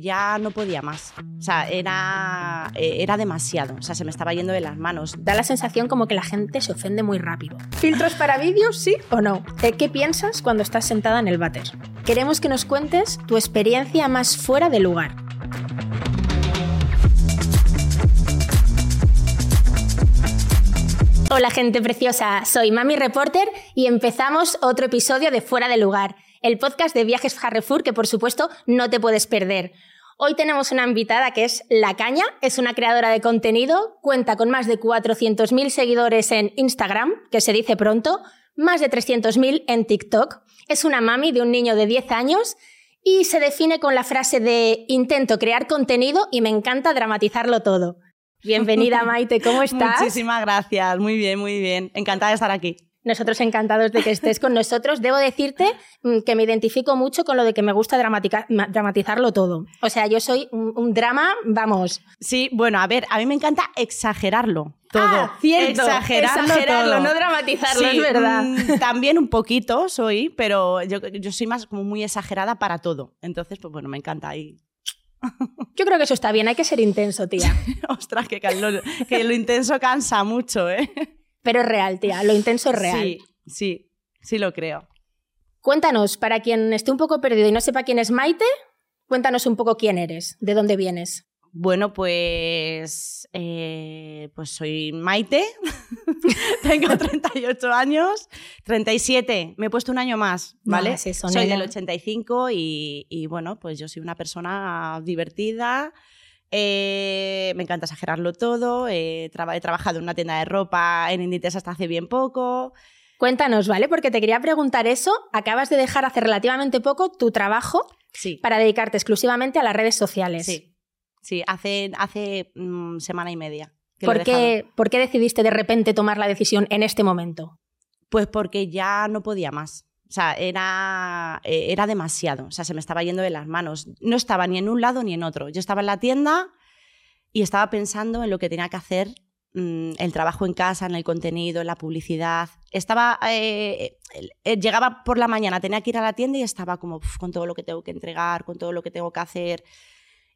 Ya no podía más. O sea, era, eh, era demasiado. O sea, se me estaba yendo de las manos. Da la sensación como que la gente se ofende muy rápido. ¿Filtros para vídeos, sí o no? Eh, ¿Qué piensas cuando estás sentada en el váter? Queremos que nos cuentes tu experiencia más fuera de lugar. Hola gente preciosa, soy Mami Reporter y empezamos otro episodio de Fuera de Lugar, el podcast de viajes Carrefour que por supuesto no te puedes perder. Hoy tenemos una invitada que es La Caña, es una creadora de contenido, cuenta con más de 400.000 seguidores en Instagram, que se dice pronto, más de 300.000 en TikTok, es una mami de un niño de 10 años y se define con la frase de intento crear contenido y me encanta dramatizarlo todo. Bienvenida Maite, ¿cómo estás? Muchísimas gracias, muy bien, muy bien. Encantada de estar aquí. Nosotros encantados de que estés con nosotros. Debo decirte mm, que me identifico mucho con lo de que me gusta dramatizarlo todo. O sea, yo soy un, drama, vamos. Sí, bueno, a ver, a mí me encanta exagerarlo todo. Ah, cierto. Exagerarlo, no dramatizarlo, es verdad. Mm, también un poquito soy, pero yo, yo, soy más como muy exagerada para todo. Entonces, pues bueno, me encanta ahí. Yo creo que eso está bien, hay que ser intenso, tía. Ostras, que que lo intenso cansa mucho, ¿eh? Pero es real, tía, lo intenso es real. Sí, sí, sí lo creo. Cuéntanos, para quien esté un poco perdido y no sepa quién es Maite, cuéntanos un poco quién eres, de dónde vienes. Bueno, pues, eh, pues soy Maite, tengo 38 años, 37, me he puesto un año más, ¿vale? soy del 85 y, y, bueno, pues yo soy una persona divertida, eh, me encanta exagerarlo todo. Eh, he trabajado en una tienda de ropa en Inditex hasta hace bien poco. Cuéntanos, ¿vale? Porque te quería preguntar eso. Acabas de dejar hace relativamente poco tu trabajo para dedicarte exclusivamente a las redes sociales. Sí, sí, hace, hace mm, semana y media. ¿Por, qué, ¿Por qué decidiste de repente tomar la decisión en este momento? Pues porque ya no podía más. O sea, era, eh, era demasiado. O sea, se me estaba yendo de las manos. No estaba ni en un lado ni en otro. Yo estaba en la tienda y estaba pensando en lo que tenía que hacer, mm, el trabajo en casa, en el contenido, en la publicidad. Estaba, eh, eh, llegaba por la mañana, tenía que ir a la tienda y estaba como con todo lo que tengo que entregar, con todo lo que tengo que hacer.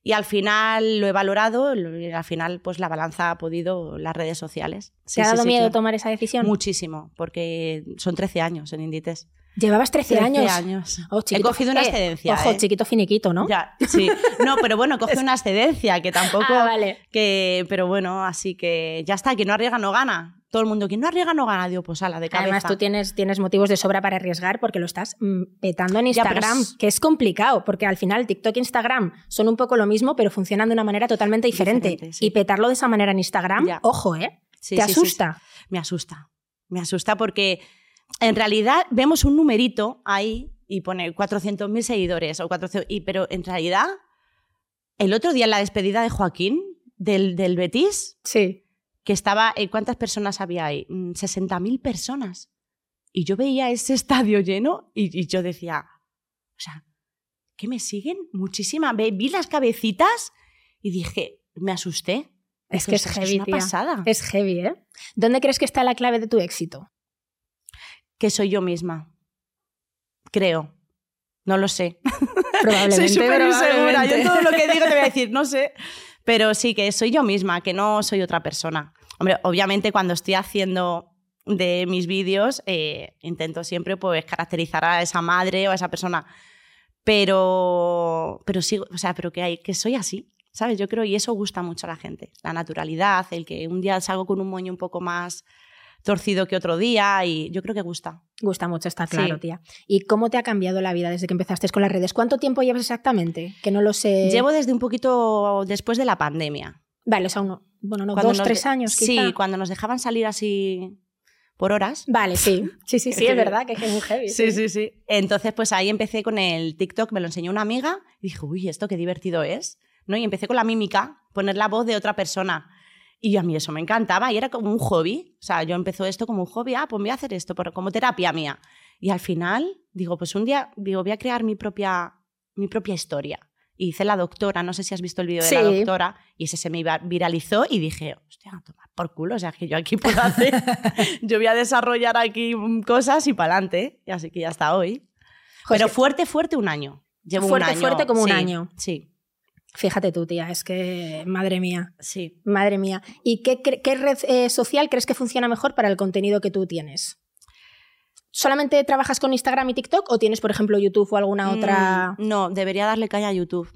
Y al final lo he valorado y al final pues la balanza ha podido las redes sociales. ¿Te ha dado miedo tomar esa decisión? Muchísimo, porque son 13 años en Inditex. Llevabas 13, 13 años. años. Oh, He cogido una excedencia. Ojo, ¿eh? chiquito finiquito, ¿no? Ya, sí. No, pero bueno, coge una excedencia, que tampoco. Ah, vale. Que, pero bueno, así que ya está, que no arriesga no gana. Todo el mundo, quien no arriesga no gana, Dios, pues ala, de cabeza. Además, tú tienes, tienes motivos de sobra para arriesgar porque lo estás mm, petando en Instagram, que es complicado, porque al final TikTok e Instagram son un poco lo mismo, pero funcionan de una manera totalmente diferente. Y petarlo de esa manera en Instagram, ojo, ¿eh? ¿Te asusta? Me asusta. Me asusta porque en realidad vemos un numerito ahí y pone 400.000 seguidores, o 400, y, pero en realidad, el otro día en la despedida de Joaquín, del, del Betis, sí. que estaba, eh, ¿cuántas personas había ahí? 60.000 mm, personas. Y yo veía ese estadio lleno y, y, yo decía, o sea, ¿qué me siguen? Muchísima. Vi las cabecitas y dije, me asusté. Es que es heavy, es una pasada. Es heavy, ¿eh? ¿Dónde crees que está la clave de tu éxito? Que soy yo misma. Creo. No lo sé. Probablemente. soy súper insegura. Yo todo lo que digo te voy a decir, no sé. Pero sí, que soy yo misma, que no soy otra persona. Hombre, obviamente cuando estoy haciendo de mis vídeos, eh, intento siempre pues caracterizar a esa madre o a esa persona. Pero, pero sí, o sea, pero que, hay, que soy así, ¿sabes? Yo creo, y eso gusta mucho a la gente. La naturalidad, el que un día salgo con un moño un poco más torcido que otro día y yo creo que gusta. Gusta mucho, está claro, tía. ¿Y cómo te ha cambiado la vida desde que empezaste con las redes? ¿Cuánto tiempo llevas exactamente? Que no lo sé. Llevo desde un poquito después de la pandemia. Vale, o sea, uno, bueno, no, dos, tres años. Quizá. Sí, cuando nos dejaban salir así por horas. Vale, sí. Sí, sí, sí, es verdad que es muy heavy. Sí, sí, sí, Entonces, pues ahí empecé con el TikTok, me lo enseñó una amiga y dije, uy, esto qué divertido es. ¿no? Y empecé con la mímica, poner la voz de otra persona. Y a mí eso me encantaba y era como un hobby. O sea, yo empezó esto como un hobby, ah, pues voy a hacer esto como terapia mía. Y al final, digo, pues un día, digo, voy a crear mi propia, mi propia historia. Y hice la doctora, no sé si has visto el vídeo de la doctora, y ese se me viralizó y dije, hostia, tomar por culo, o sea, que yo aquí puedo hacer, yo voy a desarrollar aquí cosas y para adelante. Y así que ya está hoy. Pero fuerte, fuerte un año. Llevo fuerte, un año. fuerte como un año. Sí. Fíjate tú, tía, es que madre mía. Sí. Madre mía. ¿Y qué, red eh, social crees que funciona mejor para el contenido que tú tienes? ¿Solamente trabajas con Instagram y TikTok o tienes, por ejemplo, YouTube o alguna otra...? Mm, no, debería darle caña a YouTube.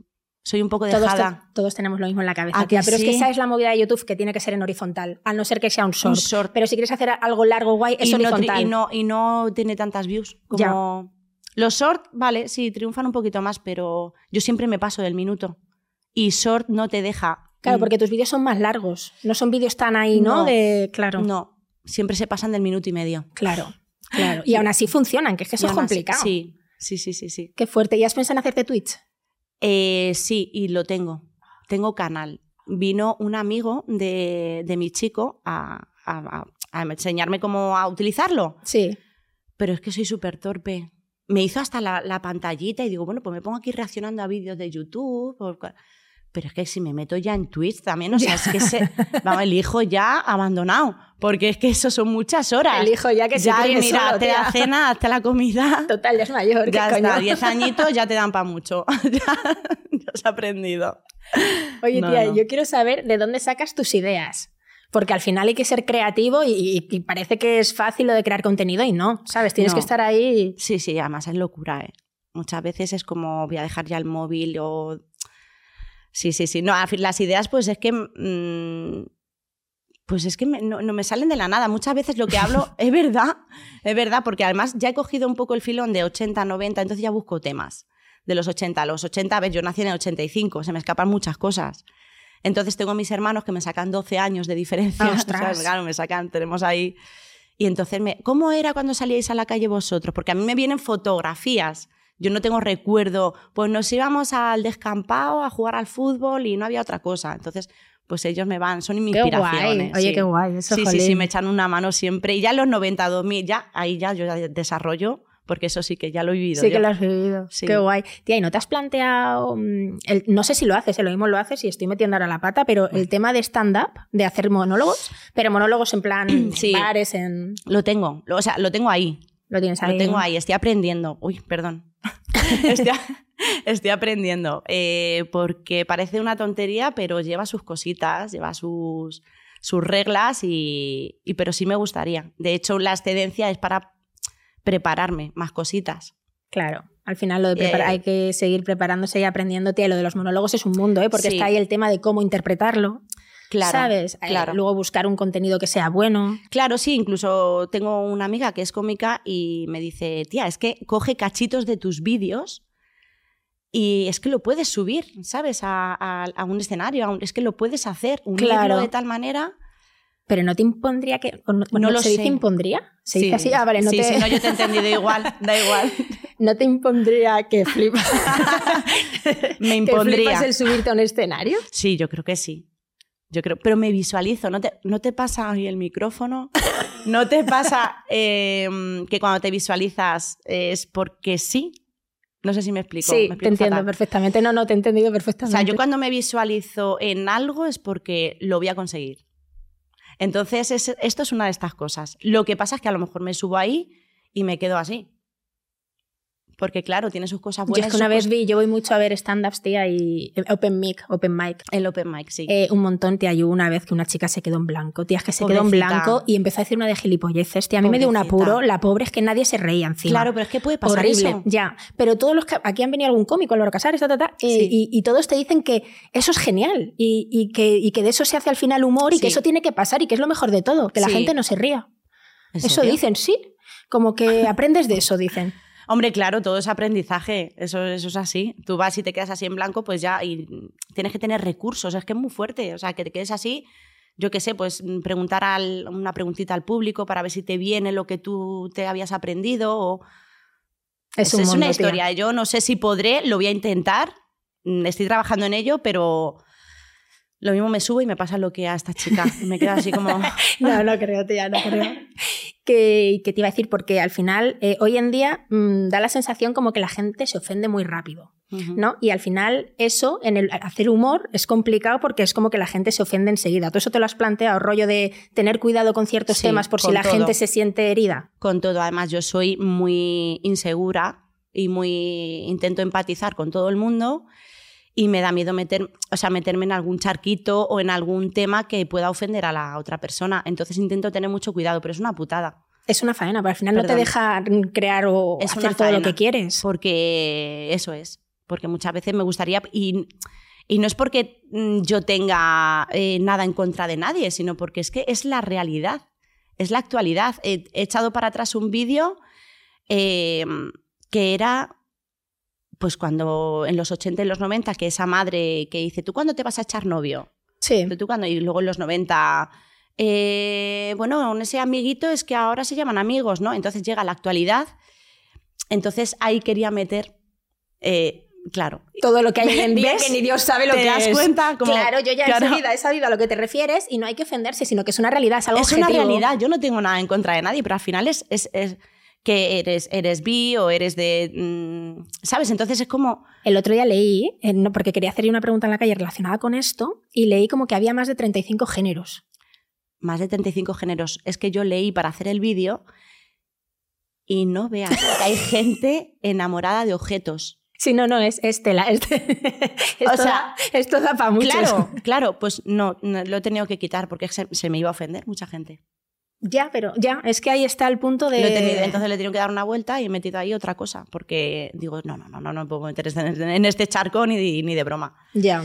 Soy un poco Todos, dejada. te- todos tenemos lo mismo en la cabeza, ¿A tía, pero es que esa es la movida de YouTube que tiene que ser en horizontal, a no ser que sea un short. Un short. Pero si quieres hacer algo largo, guay, es y, no, tri- horizontal. y, no, y no tiene tantas views Ya. como... Los short, vale, sí, triunfan un poquito más, pero yo siempre me paso del minuto. Y short no te deja... Claro, mm, porque tus vídeos son más largos, no son vídeos tan ahí, ¿no? No. De... Claro, No, siempre se pasan del minuto y medio. claro, claro. Y aún así funcionan, que es que eso Y es aún así- complicado. Sí, sí, sí, sí, sí. Qué fuerte. ¿Y has pensado en hacerte Twitch? Eh, sí, y lo tengo. Tengo canal. Vino un amigo de, de mi chico a, a- a- enseñarme cómo a utilizarlo. Sí. Pero es que soy súper torpe. Me hizo hasta la, la pantallita y digo, bueno, pues me pongo aquí reaccionando a vídeos de YouTube. Pero es que si me meto ya en Twitch también, o sea, es que se, vamos, el hijo ya abandonado. Porque es que eso son muchas horas. El hijo ya que se ya, mira, solo, tía. la cena, hazte la comida. Total, ya es mayor. Ya ¿qué está, coño? 10 añitos ya te dan para mucho. ya, ya has aprendido. Oye, No, tía, no. yo quiero saber de dónde sacas tus ideas. Porque al final hay que ser creativo y, parece que es fácil lo de crear contenido y no, ¿sabes? Tienes No. que estar ahí. Sí, sí, además es locura, ¿eh? Muchas veces es como voy a dejar ya el móvil o... Sí, sí, sí. No, las ideas pues es que... mm, pues es que me- no, no me salen de la nada. Muchas veces lo que hablo es verdad, es verdad, porque además ya he cogido un poco el filón de 80, 90, entonces ya busco temas de los 80. Los 80, a ver, yo nací en el 85, se me escapan muchas cosas. Entonces tengo mis hermanos que me sacan 12 años de diferencia. ¡Ostras! O sea, claro, me sacan, tenemos ahí... Y entonces, me, ¿cómo era cuando salíais a la calle vosotros? Porque a mí me vienen fotografías. Yo no tengo recuerdo. Pues nos íbamos al descampado a jugar al fútbol y no había otra cosa. Entonces, pues ellos me van, son Qué guay. inspiraciones. Oye, sí. qué guay. Eso, Sí, sí, sí, me echan una mano siempre. Y ya en los 90, 2000, ya, ahí ya yo desarrollo, porque eso sí que ya lo he vivido. Sí yo. que lo has vivido. Sí. Qué guay. Tía, ¿y no te has planteado, mm, el- no sé si lo haces, eh, lo mismo lo haces y estoy metiendo ahora la pata, pero el tema de stand-up, de hacer monólogos, pero monólogos en plan Sí. en bares, en... Lo tengo, o sea, lo tengo ahí. Lo tienes ahí. Lo tengo ahí, estoy aprendiendo. Uy, perdón. estoy, estoy aprendiendo. eh, porque parece una tontería, pero lleva sus cositas, lleva sus, sus reglas, y, y- pero sí me gustaría. De hecho, la excedencia es para prepararme más cositas. Claro. Al final lo de Eh, hay que seguir preparándose y y Lo de los monólogos es un mundo, ¿eh? Porque Sí. está ahí el tema de cómo interpretarlo. Claro, ¿Sabes? Eh, luego buscar un contenido que sea bueno. Claro, sí, incluso tengo una amiga que es cómica y me dice, tía, es que coge cachitos de tus vídeos y es que lo puedes subir, ¿sabes? A, a- a un escenario, a un- es que lo puedes hacer, unirlo Claro. de tal manera. Pero no te impondría que. No, No lo ¿Se dice sé. impondría? ¿Se dice Sí. así? Ah, vale, no sí, te, sí, no, yo te he entendido igual, da igual. no te impondría que flipas. Me ¿Que impondría. flipas el subirte a un escenario? Sí, yo creo que sí. Yo creo, pero me visualizo, ¿no te, no te pasa ahí el micrófono? ¿No te pasa eh, que cuando te visualizas es porque sí? No sé si me explico. Sí, me te entiendo fatal. perfectamente. No, no, te he entendido O perfectamente. sea, yo cuando me visualizo en algo es porque lo voy a conseguir. Entonces, es- esto es una de estas cosas. Lo que pasa es que a lo mejor me subo ahí y me quedo así. Porque, claro, tiene sus cosas Yo buenas. es que una vez vi, yo voy mucho a ver stand-ups, tía, y eh, open mic, open mic. El open mic, sí. Eh, un montón, tía, y hubo una vez que una chica se quedó en blanco, tía, es que se quedó en blanco y empezó a decir una de gilipolleces, tía, a mí me dio un apuro, la pobre es que nadie se reía encima. claro, pero es que puede pasar Horrible, eso. ya. Pero todos los que aquí han venido algún cómico, Álvaro Casares, ta, ta, ta, eh, y, y todos te dicen que eso es genial y, y que, y que de eso se hace al final humor y que eso tiene que pasar y que es lo mejor de todo, que la gente no se ría. ¿En Eso dicen, sí. Como que aprendes de eso, dicen. Hombre, claro, todo es aprendizaje, eso, eso es así. Tú vas y te quedas así en blanco, pues ya, y tienes que tener recursos, es que es muy fuerte. O sea, que te quedes así, yo qué sé, pues preguntar al- una preguntita al público para ver si te viene lo que tú te habías aprendido. O... Es, un es mundo, una tía. historia. Yo no sé si podré, lo voy a intentar. Mm, Estoy trabajando en ello, pero lo mismo me subo y me pasa lo que a esta chica. Me quedo así como. No, no creo, tía, no creo. Que, que te iba a decir, porque al final, eh, hoy en día, mm, da la sensación como que la gente se ofende muy rápido. ¿no? Y al final, eso, en el hacer humor, es complicado porque es como que la gente se ofende enseguida. ¿Tú eso te lo has planteado, rollo de tener cuidado con ciertos Sí, temas por si la todo. gente se siente herida? con todo. Además, yo soy muy insegura y muy intento empatizar con todo el mundo. Y me da miedo meter, o sea, meterme en algún charquito o en algún tema que pueda ofender a la otra persona. Entonces intento tener mucho cuidado, pero es una putada. Es una faena, pero al final no te deja crear o hacer todo lo que quieres. Porque eso es. Porque muchas veces me gustaría. Y, no es porque mm, yo tenga eh, nada en contra de nadie, sino porque es que es la realidad. Es la actualidad. He, echado para atrás un vídeo eh, que era pues cuando en los 80 y los 90, que esa madre que dice, ¿tú cuándo te vas a echar novio? Sí. ¿Tú cuándo? Y luego en los 90, eh, bueno, ese amiguito es que ahora se llaman amigos, ¿no? Entonces llega la actualidad, entonces ahí quería meter, eh, claro. Todo lo que hay en día que ni Dios sabe lo ¿Te que das cuenta? claro, yo ya enseguida he sabido a lo que te refieres y no hay que ofenderse, sino que es una realidad, es algo Es una realidad, yo no tengo nada en contra de nadie, pero al final es, es que eres, eres bi o eres de... Mm, ¿Sabes? Entonces es como... El otro día leí, eh, porque quería hacerle una pregunta en la calle relacionada con esto, y leí como que había más de 35 géneros. Más de 35 géneros. Es que yo leí para hacer el vídeo y no veas que hay gente enamorada de objetos. Sí, no, no, es, Estela. o sea, esto da para mucho. Claro, claro, pues no, lo he tenido que quitar porque se me iba a ofender mucha gente. Ya, pero ya, es que ahí está el punto de. entonces le he tenido que dar una vuelta y he metido ahí otra cosa, porque digo, no, no, no, no, no me puedo meter en este charco ni, ni de broma. Ya.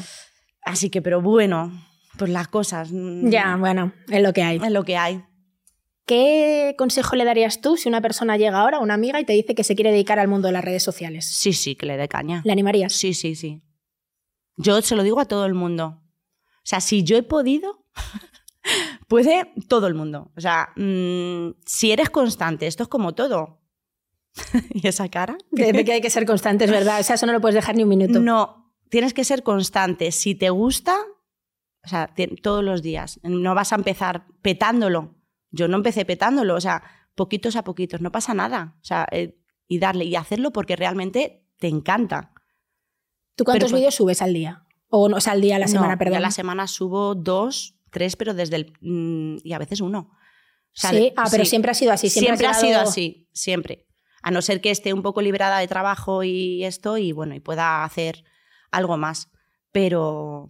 Así que, pero bueno, pues las cosas. Mm, ya, bueno, es lo que hay. Es lo que hay. ¿Qué consejo le darías tú si una persona llega ahora, una amiga, y te dice que se quiere dedicar al mundo de las redes sociales? Sí, sí, que le dé caña. ¿Le animarías? Sí, sí, sí. Yo se lo digo a todo el mundo. O sea, si yo he podido, puede todo el mundo. O sea, mm, si eres constante, esto es como todo. ¿Y esa cara? De, que hay que ser constante, es verdad. O sea, eso no lo puedes dejar ni un minuto. No, tienes que ser constante. Si te gusta, o sea, todos los días. No vas a empezar petándolo. Yo no empecé petándolo, o sea, poquitos a poquitos, no pasa nada. O sea, eh, y darle y hacerlo porque realmente te encanta. ¿Tú cuántos vídeos subes al día? O, no, sea, al día, a la semana, perdón. A la semana subo dos, tres, pero desde el... Mm, y a veces uno. sí, ah, pero siempre ha sido así. Siempre, ha sido así, siempre. A no ser que esté un poco liberada de trabajo y esto, y bueno, y pueda hacer algo más. Pero,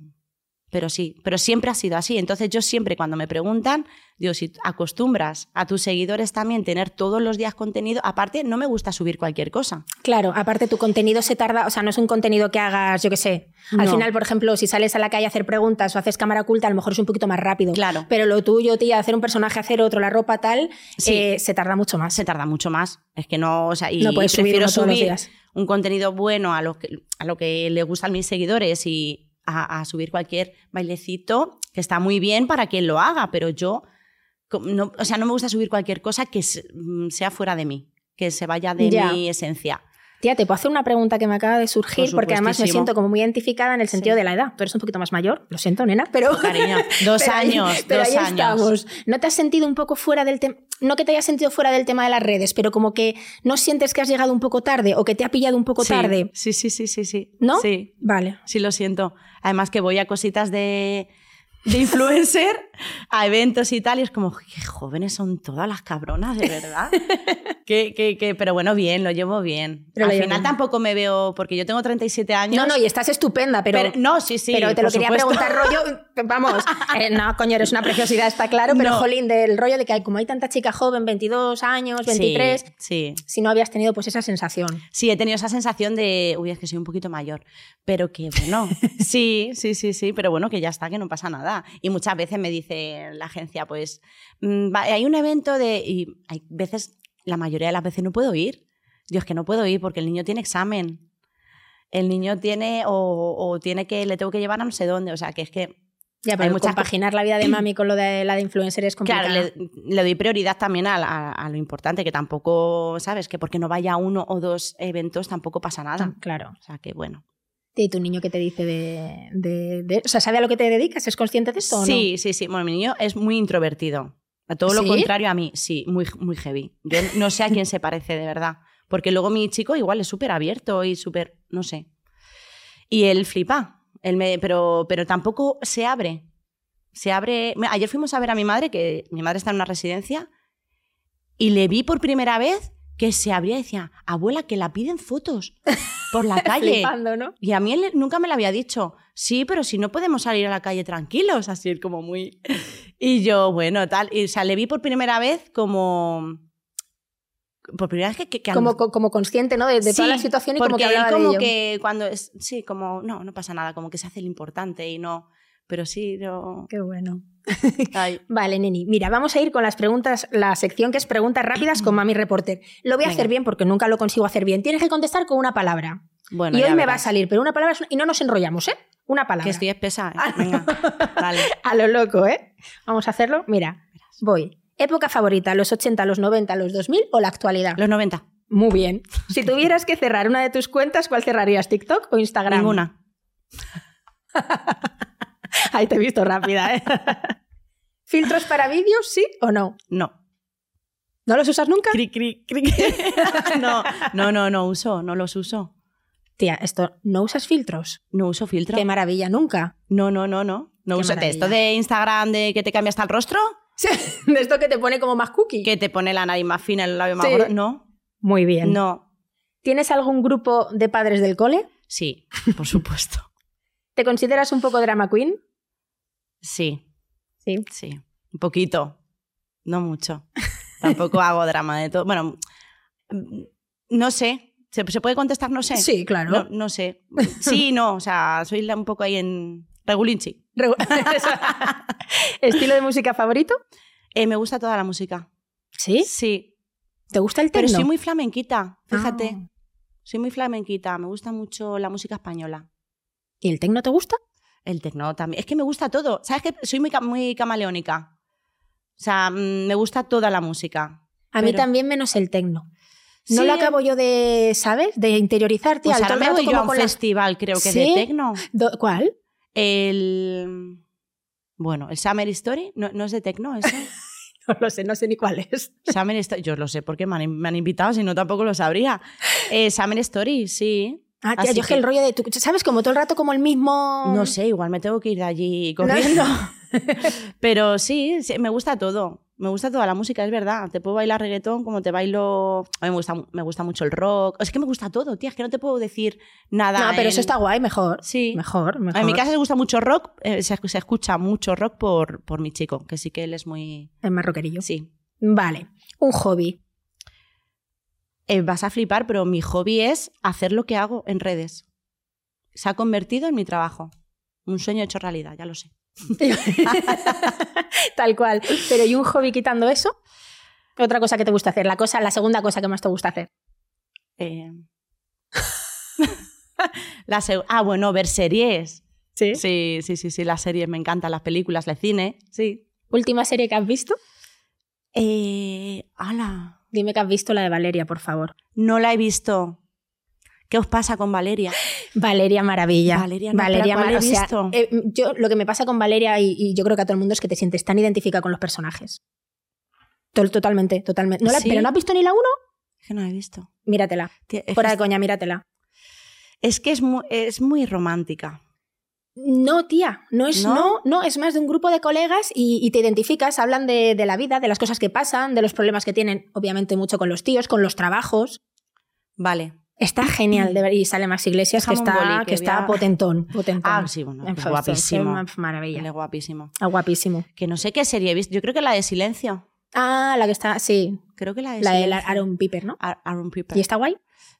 pero sí, pero siempre ha sido así. Entonces yo siempre cuando me preguntan, digo, si acostumbras a tus seguidores también tener todos los días contenido, aparte no me gusta subir cualquier cosa. Claro, aparte tu contenido se tarda, o sea, no es un contenido que hagas, yo qué sé. Al final, por ejemplo, si sales a la calle a hacer preguntas o haces cámara oculta, a lo mejor es un poquito más rápido. Claro. Pero lo tuyo, tía, hacer un personaje, hacer otro, la ropa tal, eh, se tarda mucho más. Se tarda mucho más. Es que no, o sea, y no puedes subir, los días. un contenido bueno a lo que, a lo que le gustan mis seguidores y a, subir cualquier bailecito, que está muy bien para quien lo haga, pero yo, no, o sea, no me gusta subir cualquier cosa que mm, sea fuera de mí, que se vaya de mi esencia. Tía, te puedo hacer una pregunta que me acaba de surgir porque además me siento como muy identificada en el sentido de la edad. Tú eres un poquito más mayor, lo siento, nena, pero. Cariño, dos años, dos años. Estamos. ¿No te has sentido un poco fuera del tema? No que te hayas sentido fuera del tema de las redes, pero como que no sientes que has llegado un poco tarde o que te ha pillado un poco tarde. Sí, sí, sí, sí, sí. ¿No? Sí. Vale. Sí, lo siento. Además que voy a cositas de de influencer a eventos y tal, y es como, qué jóvenes son todas las cabronas, de verdad. que, que, pero bueno, bien, lo llevo bien. Al final tampoco me veo, porque yo tengo 37 años. No, no, y estás estupenda, pero. no, sí, sí. Pero te lo quería preguntar, rollo. Vamos, eh, no, coño, eres una preciosidad, está claro, pero jolín, del rollo de que hay, como hay tanta chica joven, 22 años, 23. Sí, Si no habías tenido pues esa sensación. Sí, he tenido esa sensación de, uy, es que soy un poquito mayor. Pero que bueno, sí, sí, sí, sí, pero bueno, que ya está, que no pasa nada. Y muchas veces me dice la agencia, pues, mm, hay un evento de... Y hay veces, la mayoría de las veces no puedo ir. Yo es que no puedo ir porque el niño tiene examen. El niño tiene, o, tiene que, le tengo que llevar a no sé dónde. O sea, que es que ya, pero compaginar la vida de mami con lo de la de influencer es complicado. Claro, le, doy prioridad también a, lo importante, que tampoco, ¿sabes? Que porque no vaya uno o dos eventos tampoco pasa nada. Claro. O sea, que bueno. ¿Y tu niño qué te dice de, O sea, ¿sabe a lo que te dedicas? ¿Es consciente de esto? Sí, sí, sí. Bueno, mi niño es muy introvertido. A todo lo contrario a mí, sí, muy, muy heavy. Yo no sé a quién se parece de verdad. Porque luego mi chico igual es súper abierto y súper. No sé. Y él flipa. Él me, pero, pero tampoco se abre. Se abre. Ayer fuimos a ver a mi madre, que mi madre está en una residencia, y le vi por primera vez que se abría y decía, abuela, que la piden fotos por la calle. Flipando, ¿no? Y a mí él nunca me lo había dicho. Sí, pero si no podemos salir a la calle tranquilos, así como muy... Y yo, bueno, tal. Y, o sea, le vi por primera vez como... Por primera vez que... que, que Como, co- como consciente, ¿no? De, de toda la situación y como que él hablaba como de ello. que cuando es... Sí, como... No, no pasa nada, como que se hace el importante y no... Pero sí, yo... Qué bueno. Ay, Vale, Neni. Mira, vamos a ir con las preguntas, la sección que es preguntas rápidas con Mami Reporter. Lo voy a Venga. hacer bien porque nunca lo consigo hacer bien. Tienes que contestar con una palabra. bueno, y hoy me va a salir, pero una palabra es una- y no nos enrollamos, ¿eh? Una palabra. Que estoy espesa. ¿eh? Venga, vale. A lo loco, ¿eh? Vamos a hacerlo. Mira, voy. Época favorita, los 80, los 90, los 2000 o la actualidad. Los 90. Muy bien. Si tuvieras que cerrar una de tus cuentas, ¿cuál cerrarías? ¿TikTok o Instagram? Ninguna. Ahí te he visto rápida, ¿eh? ¿Filtros para vídeos, sí o no? No. ¿No los usas nunca? Cri, cri, cri. no, no, no, no uso, no los uso. Tía, esto, ¿no usas filtros? No uso filtro. Qué maravilla, nunca. No, no, no, no. No uso esto de Instagram de que te cambia hasta el rostro, De esto que te pone como más cookie. que te pone la nariz más fina, el labio más Sí. gordo. No, Muy bien. no. ¿Tienes algún grupo de padres del cole? Sí, por supuesto. ¿Te consideras un poco drama queen? Sí, Sí. sí. Un poquito. No mucho. Tampoco hago drama de todo. Bueno, mm, no sé. ¿Se, se puede contestar? No sé. Sí, claro. No, no sé. Sí, no. O sea, soy un poco ahí en regulinchi. Regu- ¿Estilo de música favorito? Eh, me gusta toda la música. Sí. Sí. ¿Te gusta el Pero techno? soy muy flamenquita, fíjate. Ah. Soy muy flamenquita. Me gusta mucho la música española. ¿Y el techno te gusta? El tecno también. Es que me gusta todo. ¿Sabes que Soy muy, muy camaleónica. O sea, mm, me gusta toda la música. A mí también menos el techno. No Sí, lo acabo yo de, ¿sabes? De interiorizar, tía. Pues todo ahora me voy yo a un la- festival, creo que ¿Sí? de tecno. ¿Cuál? El. Bueno, el Summer Story. No, no es de tecno, eso. No lo sé, no sé ni cuál es. Summer Story. Yo lo sé porque me han, me han invitado, si no tampoco lo sabría. Eh, Summer Story, sí. Ah, tía, Así yo es que el rollo de tu... ¿Sabes? Como todo el rato como el mismo... No sé, igual me tengo que ir de allí corriendo. Pero sí, sí, me gusta todo. Me gusta toda la música, es verdad. Te puedo bailar reggaetón como te bailo. A mí me gusta, me gusta mucho el rock. Es que me gusta todo, tía. Es que no te puedo decir nada. No, pero en- eso está guay, mejor. Sí. Mejor, mejor. En mi casa se gusta mucho rock. eh, se, se escucha mucho rock por, por mi chico, que sí que él es muy. Es más rockerillo. Sí. Vale. Un hobby. Eh, vas a flipar, pero mi hobby es hacer lo que hago en redes. Se ha convertido en mi trabajo. Un sueño hecho realidad, ya lo sé. Tal cual. Pero ¿y un hobby quitando eso? Otra cosa que te gusta hacer. La, cosa, la segunda cosa que más te gusta hacer. Eh, la ah, bueno, ver series. ¿Sí? Sí, sí, sí, sí, las series me encantan, las películas, el cine, sí. ¿Última serie que has visto? Eh, ala, Dime que has visto la de Valeria, por favor. no la he visto. ¿Qué os pasa con Valeria? Valeria Maravilla. Valeria, no, pero ¿cuál Mar- he o sea, visto? eh, yo lo que me pasa con Valeria y, y yo creo que a todo el mundo es que te sientes tan identificada con los personajes. Totalmente, totalmente. ¿No la- ¿Sí? ¿Pero no has visto ni la uno? Es que no la he visto. Míratela. Tía, Fuera de coña, míratela. es que es muy, es muy romántica. No, tía, no es no, ¿No? no, es más de un grupo de colegas y, y te identificas, hablan de, de la vida, de las cosas que pasan, de los problemas que tienen, obviamente mucho con los tíos, con los trabajos. Vale. Está genial, de ver, y sale más iglesias que está, boli, que que está potentón, potentón. Ah, sí, bueno, guapísimo. es Maravilla. Guapísimo. Ah, guapísimo. Que no sé qué serie he visto. Yo creo que la de Silencio. Ah, la que está, sí, Creo que la de la de. Aaron Piper, ¿no? Ar- Aaron Piper. ¿Y está guay?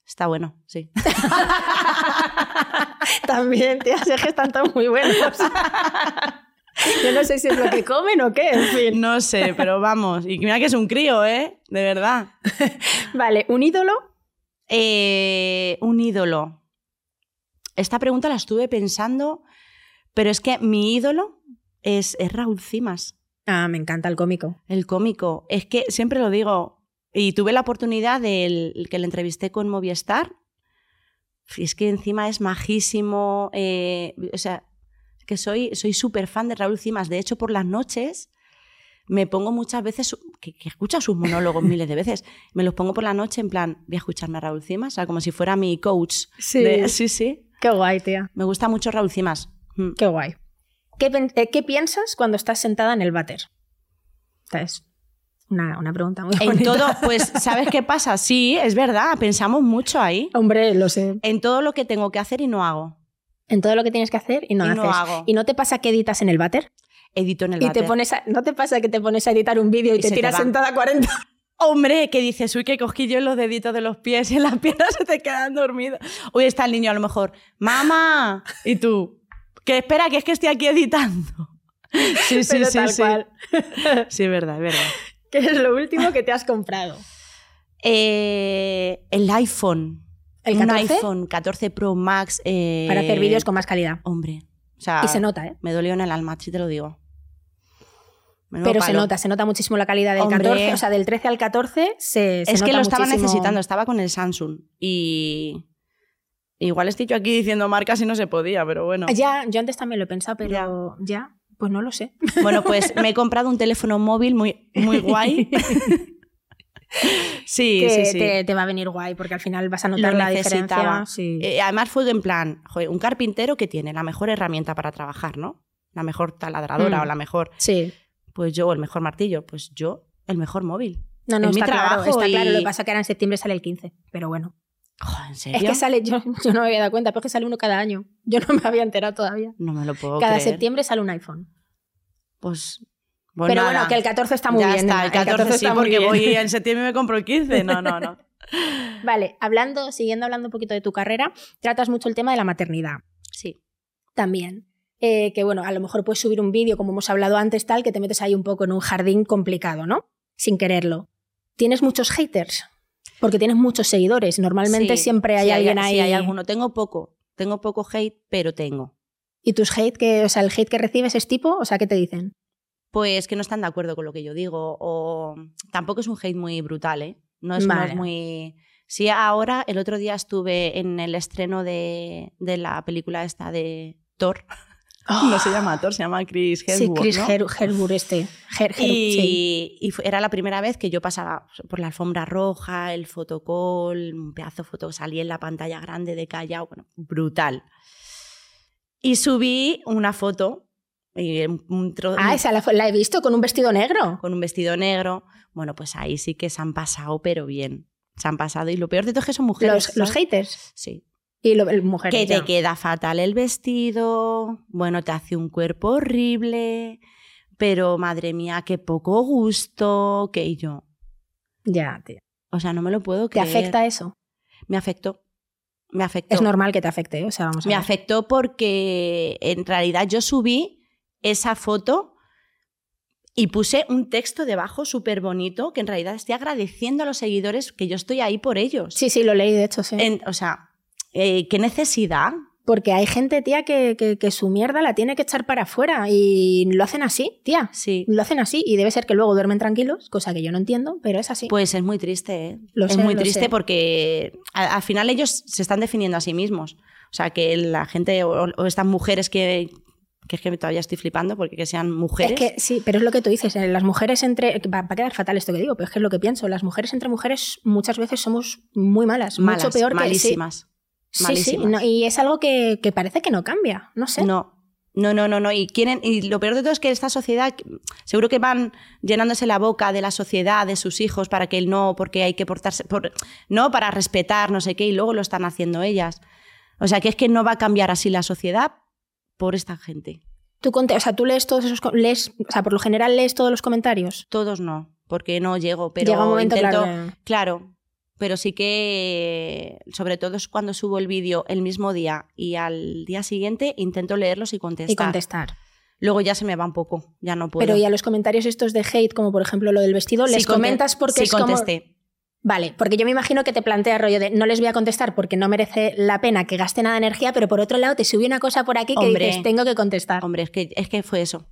Está bueno, sí. También, tía, sé que están todos muy buenos. Yo no sé si es lo que comen o qué, en fin. No sé, pero vamos. Y mira que es un crío, ¿eh? De verdad. Vale, un ídolo. Eh, un ídolo. Esta pregunta la estuve pensando, pero es que mi ídolo es, es Raúl Cimas, Ah, me encanta el cómico. el cómico. Es que siempre lo digo. Y tuve la oportunidad del que le entrevisté con Movistar. Y es que encima es majísimo. eh, o sea, que soy soy súper fan de Raúl Cimas. De hecho, por las noches me pongo muchas veces, que, que escucho sus monólogos miles de veces, me los pongo por la noche en plan, voy a escucharme a Raúl Cimas, o sea, como si fuera mi coach. Sí. de- sí, sí. Qué guay, tía. Me gusta mucho Raúl Cimas. Mm. Qué guay. ¿Qué, pen- eh, qué piensas cuando estás sentada en el váter? ¿Sabes? Una, una pregunta muy En bonita. todo, pues, ¿sabes qué pasa? Sí, es verdad, pensamos mucho ahí. Hombre, lo sé. En todo lo que tengo que hacer y no hago. En todo lo que tienes que hacer y no Y haces. no hago. ¿Y no te pasa que editas en el váter? Edito en el Y váter. te pones a- ¿No te pasa que te pones a editar un vídeo y, Y te te tiras va. sentada a 40? Hombre, que dices, uy, que cosquillo en los deditos de los pies y en las piernas se te quedan dormidos. Hoy está el niño a lo mejor, mamá, y tú, que espera, que es que estoy aquí editando. Sí, sí, Pero sí, tal sí. cual. Sí, es verdad, es verdad. ¿Qué es lo último que te has comprado? Eh, el iPhone. ¿El Un 14? iPhone 14 Pro Max. eh, Para hacer vídeos con más calidad. Hombre. O sea, Y se nota, ¿eh? me dolió en el alma, sí te lo digo. Menudo Pero se nota, se nota muchísimo la calidad del Hombre. 14. O sea, del 13 al 14 se, se Es que lo estaba muchísimo. necesitando, estaba con el Samsung. Y. Igual estoy yo aquí diciendo marcas y no se podía, pero bueno. Ya, yo antes también lo he pensado, pero ya, pues no lo sé. Bueno, pues me he comprado un teléfono móvil muy, muy guay. sí, que sí, sí. Te, te va a venir guay, porque al final vas a Lo notar la necesitaba. diferencia. Sí. Eh, además fue en plan, joder, un carpintero que tiene la mejor herramienta para trabajar, ¿no? La mejor taladradora Mm. o la mejor, sí. pues yo, o el mejor martillo, pues yo, el mejor móvil. No, no, Es mi está claro, trabajo está claro. Lo que pasa que ahora en septiembre sale el 15, pero bueno. Joder, ¿En serio? Es que sale, yo, yo no me había dado cuenta, pero es que sale uno cada año. Yo no me había enterado todavía. No me lo puedo Cada creer. septiembre sale un iPhone. Pues, pues pero nada. bueno, que el 14 está muy ya bien. está, el 14, sí, está muy porque bien. voy en septiembre y me compro el 15. No, no, no. Vale, hablando, siguiendo hablando un poquito de tu carrera, tratas mucho el tema de la maternidad. Sí. también. Eh, que bueno, a lo mejor puedes subir un vídeo, como hemos hablado antes, tal, que te metes ahí un poco en un jardín complicado, ¿no? Sin quererlo. ¿Tienes muchos haters? Porque tienes muchos seguidores. Normalmente Sí, siempre hay sí, alguien ahí. Sí, hay alguno. Tengo poco. Tengo poco hate, pero tengo. ¿Y tus hate, que, o sea, el hate que recibes es tipo? O sea, ¿qué te dicen? Pues que no están de acuerdo con lo que yo digo. O tampoco es un hate muy brutal, ¿eh? No es, no es muy. Sí, ahora, el otro día estuve en el estreno de, de la película esta de Thor. No se llama Thor, se llama Chris sí, Hemsworth, Chris ¿no? Her- este. Her- Her- Y, sí. y era la primera vez que yo pasaba por la alfombra roja, el fotocall, un pedazo de foto, salí en la pantalla grande de Callao, bueno, brutal. Y subí una foto, y un, Ah, esa la, la he visto con un vestido negro. con un vestido negro. Bueno, pues ahí sí que se han pasado, pero bien. Se han pasado. Y lo peor de todo es que son mujeres. Los, los haters. Sí. Y lo, el mujer. Que te queda fatal el vestido, bueno, te hace un cuerpo horrible, pero madre mía, qué poco gusto, que y yo. Ya, tío. O sea, no me lo puedo ¿Te creer. afecta eso? Me afectó. Me afectó. Es normal que te afecte, ¿eh? o sea, vamos a Me ver. afectó porque en realidad yo subí esa foto y puse un texto debajo súper bonito que en realidad estoy agradeciendo a los seguidores que yo estoy ahí por ellos. Sí, sí, lo leí, de hecho, sí. En- o sea, eh, ¿qué necesidad? Porque hay gente, tía, que, que- que su mierda la tiene que echar para afuera y lo hacen así, tía. Sí. Lo hacen así y debe ser que luego duermen tranquilos, cosa que yo no entiendo, pero es así. Pues es muy triste, ¿eh? Lo es sé, muy lo triste sé. porque a- al final ellos se están definiendo a sí mismos. O sea, que la gente o, o estas mujeres que, que es que todavía estoy flipando porque que sean mujeres. Es que sí, pero es lo que tú dices, eh, las mujeres entre... Va, va a quedar fatal esto que digo, pero es que es lo que pienso. Las mujeres entre mujeres muchas veces somos muy malas, malas, mucho peor que... sí. Malísimas. Sí, sí, no, y es algo que, que parece que no cambia, no sé. No. No, no, no, no. Y quieren, y lo peor de todo es que esta sociedad, seguro que van llenándose la boca de la sociedad, de sus hijos, para que él no, porque hay que portarse, por, no, para respetar, no sé qué, y luego lo están haciendo ellas. O sea, que es que no va a cambiar así la sociedad por esta gente. Tú, conte- o sea, tú lees todos esos... Lees, o sea, por lo general lees todos los comentarios. Todos no, porque no llego, pero Llega un momento, intento, claro, pero sí que, sobre todo es cuando subo el vídeo el mismo día y al día siguiente intento leerlos y contestar. y contestar. Luego ya se me va un poco, ya no puedo. Pero y a los comentarios estos de hate, como por ejemplo lo del vestido, les comentas porque sí es como... contesté. Vale, porque yo me imagino que te plantea rollo de no les voy a contestar porque no merece la pena que gaste nada de energía, pero por otro lado te subí una cosa por aquí que Hombre. dices, tengo que contestar. Hombre, es que, es que fue eso.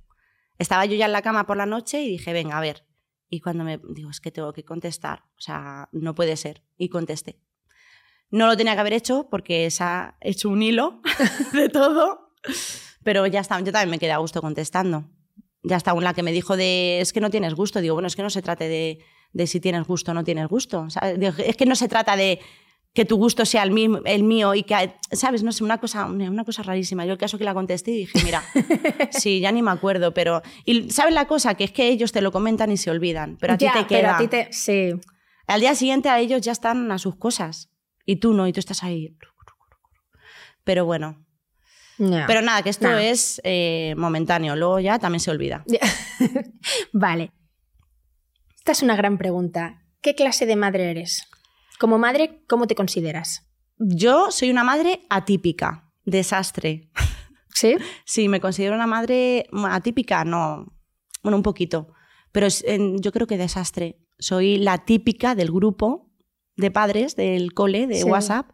Estaba yo ya en la cama por la noche y dije, venga, a ver. Y cuando me digo, es que tengo que contestar, o sea, no puede ser. Y contesté. No lo tenía que haber hecho porque se ha hecho un hilo de todo, pero ya está, yo también me quedé a gusto contestando. Ya está, una que me dijo de, es que no tienes gusto. Digo, bueno, es que no se trate de, de si tienes gusto o no tienes gusto. Es que no se trata de que tu gusto sea el, mismo, el mío y que, ¿sabes? No sé, una cosa, una cosa rarísima. Yo el caso que la contesté y dije, mira, sí, ya ni me acuerdo, pero... Y ¿sabes la cosa? Que es que ellos te lo comentan y se olvidan, pero a ti te pero queda. a ti te... Sí. Al día siguiente a ellos ya están a sus cosas y tú no, y tú estás ahí. Pero bueno, pero nada, que esto es eh, momentáneo, luego ya también se olvida. vale. Esta es una gran pregunta. ¿Qué clase de madre eres? Como madre, ¿cómo te consideras? Yo soy una madre atípica, desastre. ¿Sí? Sí, me considero una madre atípica, no, bueno, un poquito, pero es- en- yo creo que desastre. Soy la típica del grupo de padres del cole, de Sí. WhatsApp,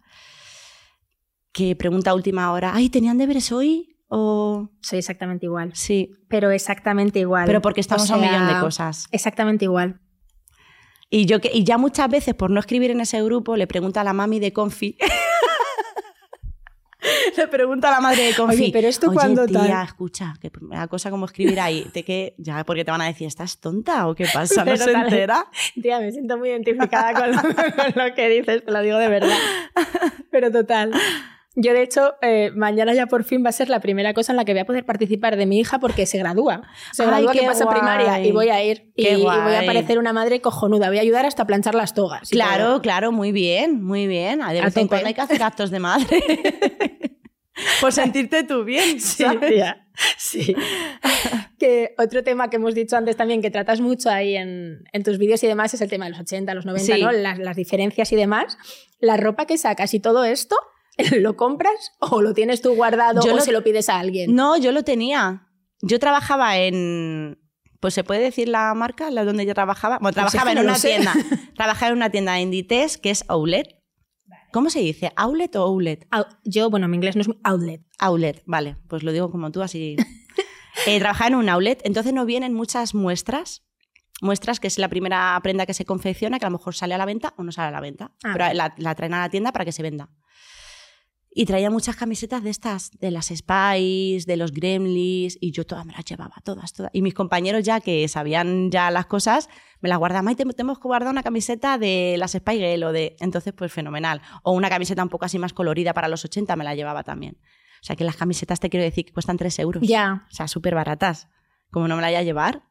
que pregunta a última hora, ay, ¿tenían deberes hoy? O Soy exactamente igual. sí, Pero exactamente igual. pero porque estamos O a un millón de cosas. Exactamente igual. Y, yo y ya muchas veces, por no escribir en ese grupo, le pregunta a la mami de Confi. le pregunta a la madre de Confi. Oye, pero esto Oye, cuando tía, tal". escucha, que la cosa como escribir ahí, te que ya porque te van a decir, ¿estás tonta o qué pasa? ¿No Pero se tal- entera? Tía, me siento muy identificada con lo, con lo que dices, te lo digo de verdad. Pero total. Yo, de hecho, eh, mañana ya por fin va a ser la primera cosa en la que voy a poder participar de mi hija porque se gradúa. Se Ay, gradúa que pasa guay. primaria y voy a ir. Y, voy a parecer una madre cojonuda. Voy a ayudar hasta planchar las togas. Claro, todo. claro, muy bien, muy bien. De A vez en cuando hay que hacer actos de madre. por sentirte tú bien, Sí. Sí. que otro tema que hemos dicho antes también, que tratas mucho ahí en, en tus vídeos y demás, es el tema de los 80, los 90, Sí. ¿no? Las, las diferencias y demás. La ropa que sacas y todo esto, ¿lo compras o lo tienes tú guardado Yo o lo- se lo pides a alguien? No, yo lo tenía. Yo trabajaba en. Pues se puede decir la marca, la donde yo trabajaba. Bueno, Pues es trabajaba en una tienda. trabajaba en una tienda de Inditex que es Outlet. ¿Cómo se dice? ¿Outlet o Outlet? Au- Yo, bueno, mi inglés no es outlet. Outlet, vale, pues lo digo como tú, así. Eh, trabajaba en un outlet, entonces no vienen muchas muestras. Muestras que es la primera prenda que se confecciona, que a lo mejor sale a la venta o no sale a la venta. Ah, pero la traen a la tienda para que se venda. Y traía muchas camisetas de estas, de las Spice, de los Gremlins, y yo todas me las llevaba, todas, todas. Y mis compañeros ya que sabían ya las cosas, me las guardaban. Te- tenemos que guardar una camiseta de las Spice Girl o de... Entonces, pues fenomenal. O una camiseta un poco así más colorida para los 80 me la llevaba también. O sea que las camisetas te quiero decir que cuestan 3 euros. Ya. O sea, súper baratas. Como no me la voy a llevar.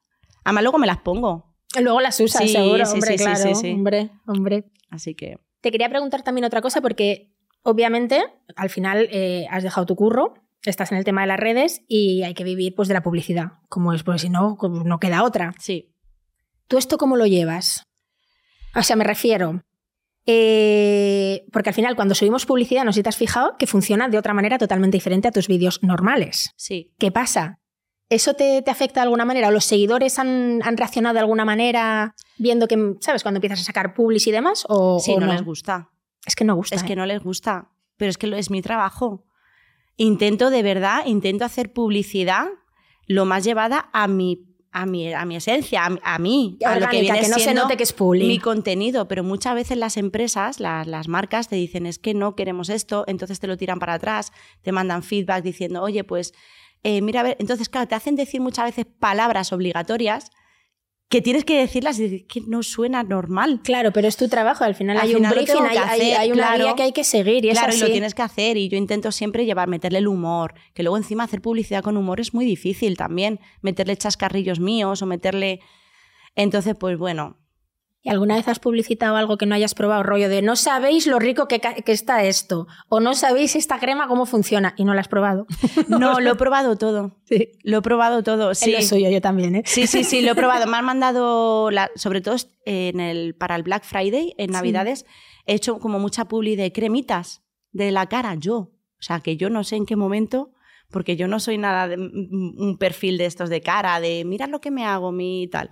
Además, luego me las pongo. Luego las usas, Sí, seguro, sí, hombre, claro. sí. Hombre, hombre. Así que... Te quería preguntar también otra cosa porque obviamente al final eh, has dejado tu curro, estás en el tema de las redes y hay que vivir pues de la publicidad, como es, porque si no, no queda otra. Sí. ¿Tú esto cómo lo llevas? O sea, me refiero, eh, porque al final cuando subimos publicidad, no sé si te has fijado, que funciona de otra manera totalmente diferente a tus vídeos normales. Sí. ¿Qué pasa? ¿Eso te, te afecta de alguna manera? ¿O los seguidores han, han reaccionado de alguna manera viendo que, ¿sabes? Cuando empiezas a sacar publis y demás? ¿O, Sí, o no, les gusta. Es que no gusta. Es que ¿eh? no les gusta. Pero es que es mi trabajo. Intento de verdad, intento hacer publicidad lo más llevada a mi, a mi, a mi esencia, a, mí, a lo que viene que no se note que es publi. mi contenido. Pero muchas veces las empresas, las, las marcas, te dicen es que no queremos esto, entonces te lo tiran para atrás, te mandan feedback diciendo, oye, pues eh, mira, a ver, entonces, claro, te hacen decir muchas veces palabras obligatorias que tienes que decirlas y que no suena normal. Claro, pero es tu trabajo. Al final Al hay final un briefing, hay, hay- hacer, hay una claro. guía que hay que seguir y claro, es y lo tienes que hacer y yo intento siempre llevar, meterle el humor, que luego encima hacer publicidad con humor es muy difícil también, meterle chascarrillos míos o meterle... Entonces, pues bueno, ¿Y alguna vez has publicitado algo que no hayas probado? Rollo de no sabéis lo rico que, que está esto. O no sabéis esta crema cómo funciona y no la has probado. no, lo he probado todo, Sí. lo he probado todo, Sí. lo suyo, yo también, ¿eh? Sí, sí, sí, lo he probado. Me han mandado, la- sobre todo en el, para el Black Friday, en Sí. Navidades, he hecho como mucha publi de cremitas de la cara, yo. O sea, que yo no sé en qué momento, porque yo no soy nada de un perfil de estos de cara, de mirad lo que me hago, mi tal.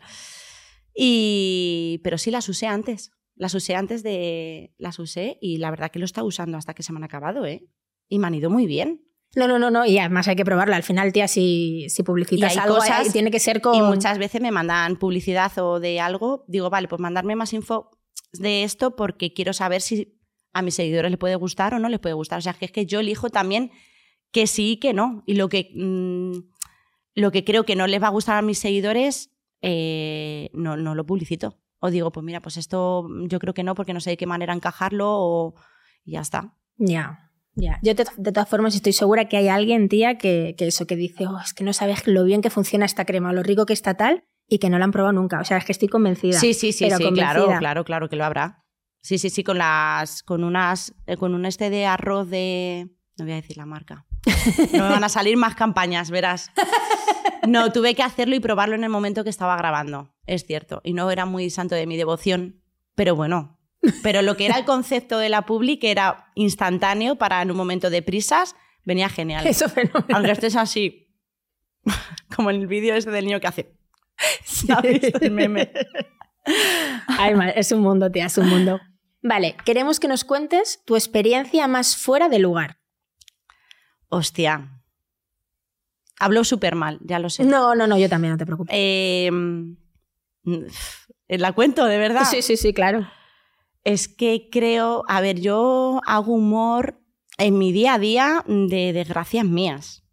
Y, pero sí las usé antes. Las usé antes de. Las usé y la verdad que lo está usando hasta que se me han acabado, ¿eh? Y me han ido muy bien. No, no, no, no. Y además hay que probarlo. Al final, tía, si, si publicitas Y algo, cosas- ahí tiene que ser con. Y muchas veces me mandan publicidad o de algo. Digo, vale, pues mandarme más info de esto porque quiero saber si a mis seguidores les puede gustar o no les puede gustar. O sea, que es que yo elijo también que sí y que no. Y lo que, mm, lo que creo que no les va a gustar a mis seguidores, eh, no, no lo publicito. O digo, pues mira, pues esto yo creo que no porque no sé de qué manera encajarlo o y ya está. Ya. Ya, yo de, de todas formas estoy segura que hay alguien, tía, que, que eso, que dice, oh, es que no sabes lo bien que funciona esta crema, lo rico que está tal, y que no la han probado nunca. O sea, es que estoy convencida. Sí, sí, sí, pero sí, claro, convencida. claro, claro que lo habrá. Sí, sí, sí, con las, con unas, eh, con un este de arroz de, no voy a decir la marca. No me van a salir más campañas, verás. No, tuve que hacerlo y probarlo en el momento que estaba grabando, es cierto. Y no era muy santo de mi devoción, pero bueno. Pero lo que era el concepto de la publi, que era instantáneo para en un momento de prisas, venía genial. Eso fenomenal. Aunque estés así, como en el vídeo ese del niño que hace. ¿Ya has visto el meme? Ay, es un mundo, tía, es un mundo. Vale, queremos que nos cuentes tu experiencia más fuera de lugar. Hostia. Hablo súper mal, ya lo sé. No, no, no, yo también, no te preocupes. Eh, mm, la cuento, de verdad. Sí, sí, sí, claro. Es que creo, a ver, yo hago humor en mi día a día de desgracias mías.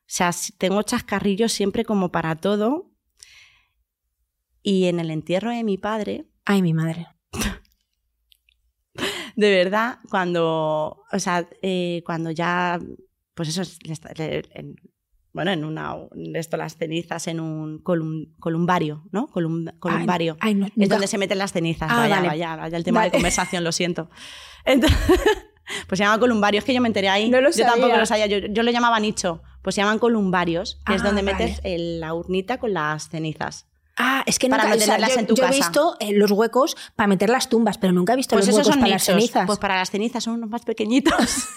O sea, tengo chascarrillos siempre como para todo. Y en el entierro de mi padre, Ay, mi madre. de verdad, cuando, o sea, eh, cuando ya, pues eso, le le- bueno, en una, esto, las cenizas en un colum- columbario, ¿no? Colum- columbario. Ay, no, Es nunca- donde se meten las cenizas. Ah, vaya, vale. vaya, vaya el tema Vale. de conversación, lo siento. Entonces, pues se llama columbario, es que yo me enteré ahí. No lo yo tampoco lo sabía, yo, yo lo llamaba nicho. Pues se llaman columbarios, que es Ah, donde vale. metes el- la urnita con las cenizas. Ah, es que para nunca, o sea, mantenerlas yo, en tu yo he visto eh, los huecos para meter las tumbas, pero nunca he visto Pues los huecos son para nichos. las cenizas. Pues para las cenizas son unos más pequeñitos.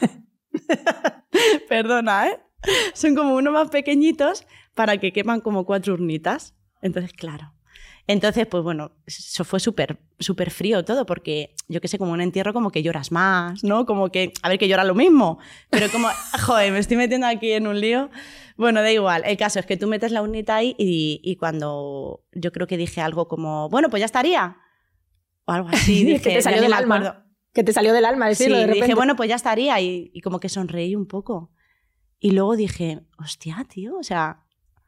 Perdona, ¿eh? Son como unos más pequeñitos para que quepan como cuatro urnitas. Entonces, claro. Entonces, pues bueno, eso fue súper súper frío todo, porque yo qué sé, como un entierro como que lloras más, ¿no? Como que, a ver, que llora lo mismo, pero como, joder, me estoy metiendo aquí en un lío. Bueno, da igual, el caso es que tú metes la urnita ahí y, y cuando yo creo que dije algo como, bueno, pues ya estaría. O algo así, Que dije, te salió del alma. acuerdo. Que te salió del alma decirlo Sí, de repente. dije, bueno, pues ya estaría. Y, y como que sonreí un poco. Y luego dije, hostia, tío, o sea,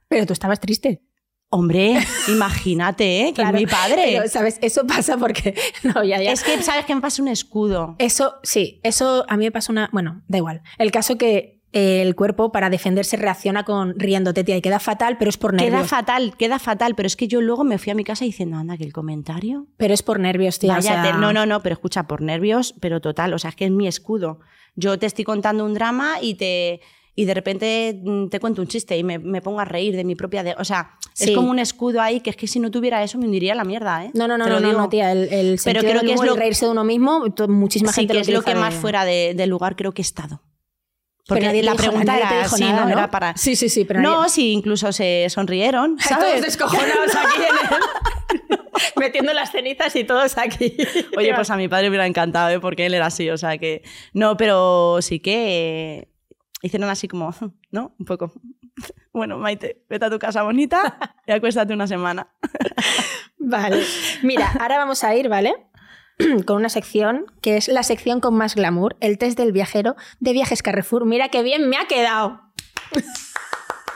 Pero tú estabas triste. hombre, imagínate, ¿eh? Que Claro, es mi padre. Pero, ¿sabes? Eso pasa porque. No, ya, ya. Es que, ¿sabes que me pasa un escudo? Eso, sí, eso a mí me pasa una. Bueno, da igual. El caso que eh, el cuerpo para defenderse reacciona con riéndote, tía, y queda fatal, pero es por Queda nervios. fatal, queda fatal, pero es que yo luego me fui a mi casa diciendo, anda, que el comentario. Pero es por nervios, tía. o sea- no, no, no, pero escucha, por nervios, pero total, o sea, es que es mi escudo. Yo te estoy contando un drama y te y de repente mm, te cuento un chiste y me, me pongo a reír de mi propia... de- o sea, Sí. es como un escudo ahí que es que si no tuviera eso me hundiría la mierda, ¿eh? No, no, no, no, lo no, no, tía. El, el sentido creo que es lo- el reírse de uno mismo, muchísima Sí, gente que es lo que más de- fuera de, de lugar creo que he estado. Pero Porque nadie la pregunta era dijo así, nada, ¿no? ¿no? Era para... Sí, sí, sí, pero No, nadie- sí, incluso se sonrieron, Todos ¿sabes? descojonados aquí en el- metiendo las cenizas y todos aquí. Oye, pues a mi padre me hubiera encantado, ¿eh? porque él era así, o sea que... No, pero sí que hicieron así como, ¿no? Un poco. Bueno, Maite, vete a tu casa bonita y acuéstate una semana. Vale. Mira, ahora vamos a ir, ¿vale? Con una sección que es la sección con más glamour, el test del viajero de Viajes Carrefour. Mira qué bien me ha quedado.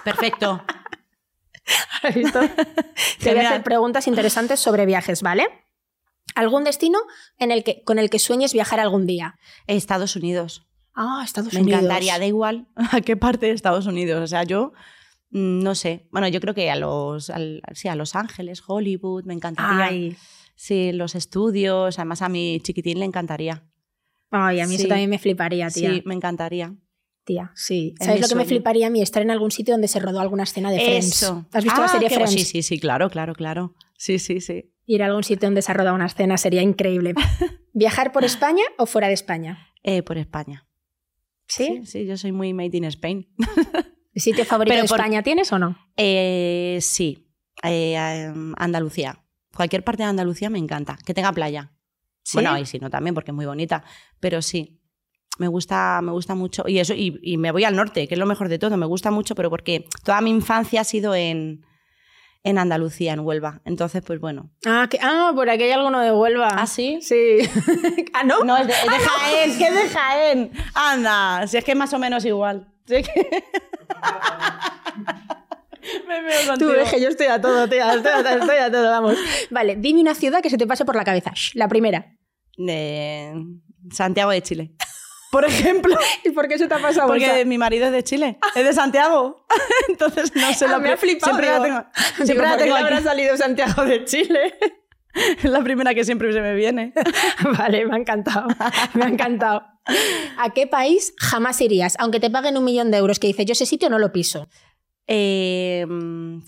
Perfecto. ¿Has visto? Te voy a hacer preguntas interesantes sobre viajes, ¿vale? ¿Algún destino en el que, con el que sueñes viajar algún día? Estados Unidos. Ah, Estados Me Unidos. encantaría, da igual a qué parte de Estados Unidos. O sea, yo mm, no sé. Bueno, yo creo que a los, al- sí, a Los Ángeles, Hollywood, me encantaría. Ay, Sí, los estudios. Además, a mi chiquitín le encantaría. ay, a mí eso también me fliparía, tía. Sí, me encantaría. Tía, sí. Es ¿Sabes lo que me fliparía a mí? Estar en algún sitio donde se rodó alguna escena de Friends. Eso. ¿Has visto la Ah, serie Friends? Sí, sí, sí, claro, claro, claro. Sí, sí, sí. Ir a algún sitio donde se ha rodado una escena sería increíble. ¿Viajar por España o fuera de España? Eh, por España. ¿Sí? sí, sí, yo soy muy made in Spain. ¿Sitio favorito Pero de por- España tienes o no? Eh, sí, eh, em, Andalucía. Cualquier parte de Andalucía me encanta. Que tenga playa. ¿Sí? Bueno, y si no también, porque es muy bonita. Pero sí, me gusta, me gusta mucho. Y eso, y, y me voy al norte, que es lo mejor de todo. Me gusta mucho, pero porque toda mi infancia ha sido en, en Andalucía, en Huelva. Entonces, pues bueno. Ah, que- ah, por aquí hay alguno de Huelva. ¿Ah, sí? Sí. ¿Ah, no? No, es de, es de Jaén, que es de Jaén. Anda, si es que es más o menos igual. Si es que- Me veo Tú contigo. ves que yo estoy a todo, tía. Estoy a, estoy a todo, vamos. Vale, dime una ciudad que se te pase por la cabeza. Shh, la primera. De Santiago de Chile. Por ejemplo. ¿Y por qué eso te ha pasado? Porque mi marido es de Chile, es de Santiago. Entonces no sé Ah, lo me ha flipado. Siempre la tengo, digo, siempre la ¿por qué tengo habrá salido Santiago de Chile? Es la primera que siempre se me viene. vale, me ha encantado. Me ha encantado. ¿A qué país jamás irías? Aunque te paguen un millón de euros, que dices, yo ese sitio no lo piso. Eh, mm,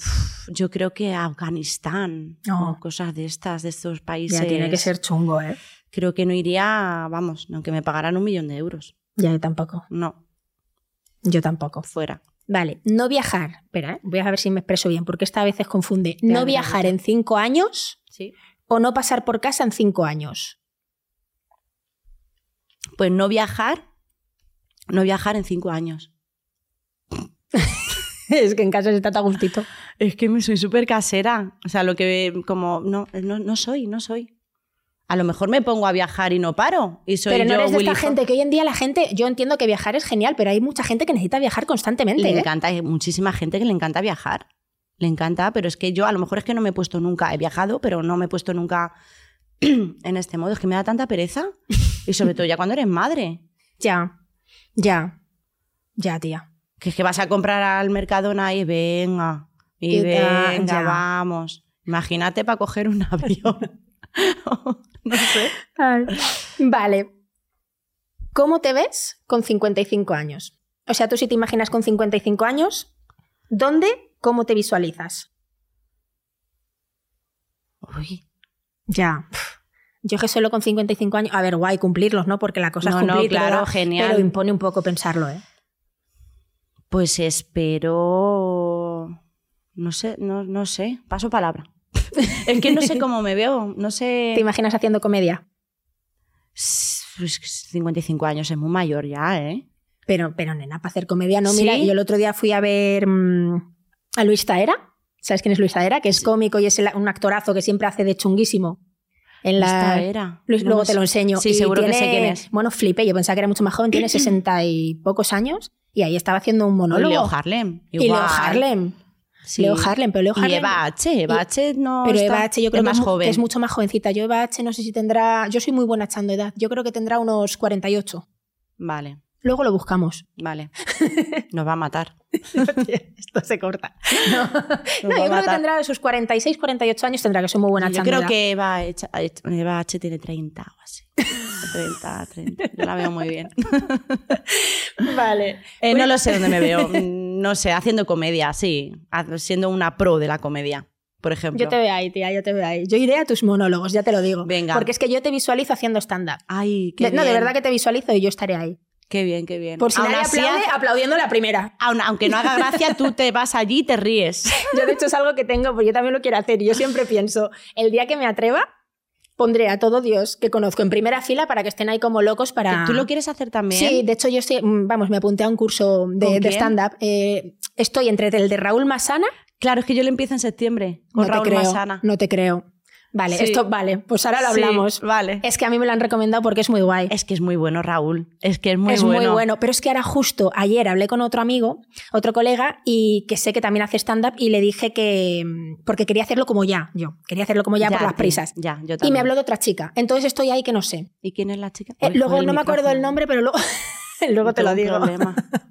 yo creo que Afganistán No. o cosas de estas, de estos países. Ya tiene que ser chungo, ¿eh? Creo que no iría, vamos, aunque me pagaran un millón de euros. Ya, yo tampoco. No, Yo tampoco. fuera. Vale, no viajar. Espera, ¿eh? voy a ver si me expreso bien, porque esta a veces confunde. No viajar en cinco años Sí. o no pasar por casa en cinco años. Pues no viajar, no viajar en cinco años. es que en casa se está a gustito. Es que me soy súper casera. O sea, lo que como no, no, no soy, no soy. A lo mejor me pongo a viajar y no paro. Y soy pero no yo eres de esta gente que hoy en día la gente, yo entiendo que viajar es genial, pero hay mucha gente que necesita viajar constantemente. Le ¿eh? encanta, hay muchísima gente que le encanta viajar. Le encanta, pero es que yo a lo mejor es que no me he puesto nunca, he viajado, pero no me he puesto nunca en este modo. Es que me da tanta pereza. Y sobre todo ya cuando eres madre. Ya, ya, ya, tía. Que es que vas a comprar al Mercadona y venga, y venga, ya. vamos. Imagínate para coger un avión. no sé. Vale. ¿Cómo te ves con 55 años? O sea, tú si te imaginas con 55 años, ¿dónde, cómo te visualizas? Uy, Ya. Yo que solo con 55 años, a ver, guay cumplirlos, ¿no? Porque la cosa No, es no, cumplir, claro, ¿verdad? genial. Pero impone un poco pensarlo, ¿eh? pues espero. No sé, no, no sé. Paso palabra. Es que no sé cómo me veo. No sé. ¿Te imaginas haciendo comedia? Pues 55 años es muy mayor ya, ¿eh? Pero, pero nena, para hacer comedia no. ¿Sí? Mira, yo el otro día fui a ver mm, a Luis Taera. ¿Sabes quién es Luis Taera? Que es cómico y es el- un actorazo que siempre hace de chunguísimo. En la... Luis, No luego te lo enseño. Sí, Y seguro que sé tiene- quién es. Bueno, flipé. Yo pensaba que era mucho más joven. Tiene sesenta y pocos años. Y ahí estaba haciendo un Y monólogo. Leo Harlem. Y Leo igual. Harlem. Sí. Leo Harlem, pero Leo Y Harlem. Eva H. Eva Y- H no. Pero está- Eva H yo creo más joven. que es mucho más jovencita. Yo Eva H no sé si tendrá... Yo soy muy buena echando edad. Yo creo que tendrá unos 48. Vale, Luego lo buscamos. vale. Nos va a matar. Esto se corta. No, No, yo creo que tendrá sus 46, 48 años, tendrá que ser muy buena Yo echando creo edad. que Eva, H- Eva H tiene 30 o así. 30, 30. Yo la veo muy bien. Vale. Eh, no lo sé dónde me veo. No sé, haciendo comedia, sí. Siendo una pro de la comedia, por ejemplo. Yo te veo ahí, tía, yo te veo ahí. Yo iré a tus monólogos, ya te lo digo. Venga. Porque es que yo te visualizo haciendo stand-up. Ay, qué De- No, de bien. verdad que te visualizo y yo estaré ahí. Qué bien, qué bien. Por si Aún nadie así, aplaude, aplaudiendo la primera. aun- aunque no haga gracia, tú te vas allí y te ríes. Yo, de hecho, es algo que tengo, porque yo también lo quiero hacer. Y yo siempre pienso, el día que me atreva, pondré a todo Dios que conozco en primera fila para que estén ahí como locos para... ¿Tú lo quieres hacer también? Sí, de hecho yo estoy, mm, vamos, me apunté a un curso ¿Con de, stand-up. Eh, estoy entre el de Raúl Masana. Claro, es que yo lo empiezo en septiembre con no Raúl te creo, Masana. No te creo. Vale, Sí. esto, vale, pues ahora lo Sí, hablamos. vale. Es que a mí me lo han recomendado porque es muy guay. Es que es muy bueno, Raúl. Es que es muy es bueno. muy bueno, pero es que ahora justo ayer hablé con otro amigo, otro colega, y que sé que también hace stand-up y le dije que, mm, porque quería hacerlo como ya, yo, quería hacerlo como ya, por las prisas. Ya, yo Y también. me habló de otra chica, entonces estoy ahí que no sé. ¿Y quién es la chica? Eh, luego no me acuerdo micrófono. nombre, pero luego, luego te lo digo.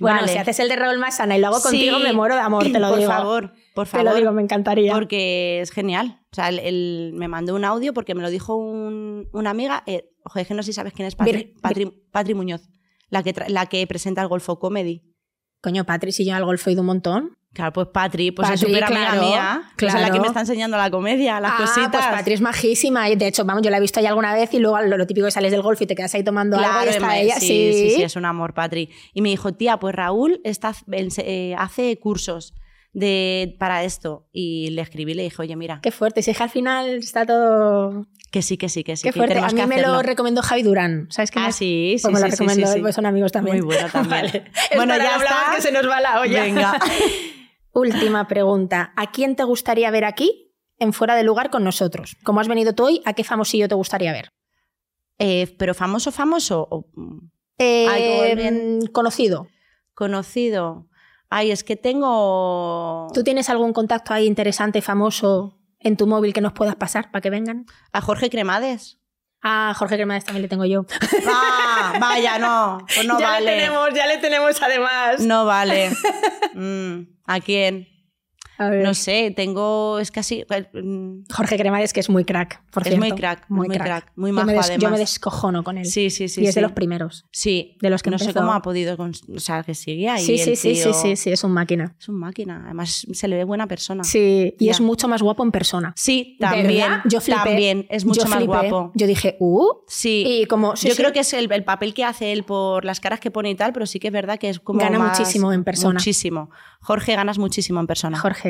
Bueno, Vale. si haces el de Raúl Masana y lo hago contigo, Sí. me muero de amor, te lo por digo. favor, por Te favor. lo digo, me encantaría. Porque es genial. O sea, él, él me mandó un audio porque me lo dijo un- una amiga. Eh, ojo, es que no sé si sabes quién es Patri, Vir- Patri- Patri Muñoz, la que, la que presenta el Golfo Comedy. Coño, Patri, si yo al golfo he ido un montón. Claro, pues Patri, pues es súper amiga claro, mía. Pues es la que me está enseñando la comedia, las ah, cositas. pues Patri es majísima. Y de hecho, vamos, yo la he visto ahí alguna vez y luego lo, lo típico que sales del golf y te quedas ahí tomando algo y Claro, está me- ella. sí, sí, sí, es un amor, Patri. Y me dijo, tía, pues Raúl está, eh, hace cursos de, para esto. Y le escribí y le dije, oye, mira, Qué fuerte. Si es que al final está todo. que sí, que sí, que sí. Qué que fuerte. A mí me lo recomendó Javi Durán. ¿Sabes quién Ah, es? sí, sí, Pues me lo sí, recomendó pues son amigos también. Muy bueno también. Vale. Bueno, ya está. que se nos va la olla. Venga. Última pregunta. ¿A quién te gustaría ver aquí en fuera de lugar con nosotros? Como has venido tú hoy, ¿a qué famosillo te gustaría ver? Eh, pero famoso, famoso o mm, Eh, Algo bien. mm, conocido. conocido. Ay, es que tengo ¿Tú tienes algún contacto ahí interesante, famoso, en tu móvil que nos puedas pasar para que vengan? a Jorge Cremades. Ah, Jorge Cremades también le tengo yo. Ah, vaya, no. Pues no ya vale. le tenemos, ya le tenemos además. No vale. Mm, ¿A quién? No sé, tengo. Es casi. mm, Jorge Cremades, que es muy crack, por Es cierto. muy crack, muy crack, muy yo, majo, me des- yo además. me descojono con él. Sí, sí, sí. y es de los primeros. Sí, de los que no sé cómo ha podido. O sea, que sigue ahí. sí, sí, el sí, sí, tío. sí, sí, es un máquina. Es un máquina. Además, se le ve buena persona. Sí, y Ya. es mucho más guapo en persona. Sí, también. ¿Verdad? Yo flipé. También es mucho Yo más flipé. guapo. Yo dije, uh. Sí. Y como. sí, Yo creo que es el, el papel que hace él por las caras que pone y tal, pero sí que es verdad que es como. Gana más- muchísimo en persona. Muchísimo. Jorge, ganas muchísimo en persona. Jorge,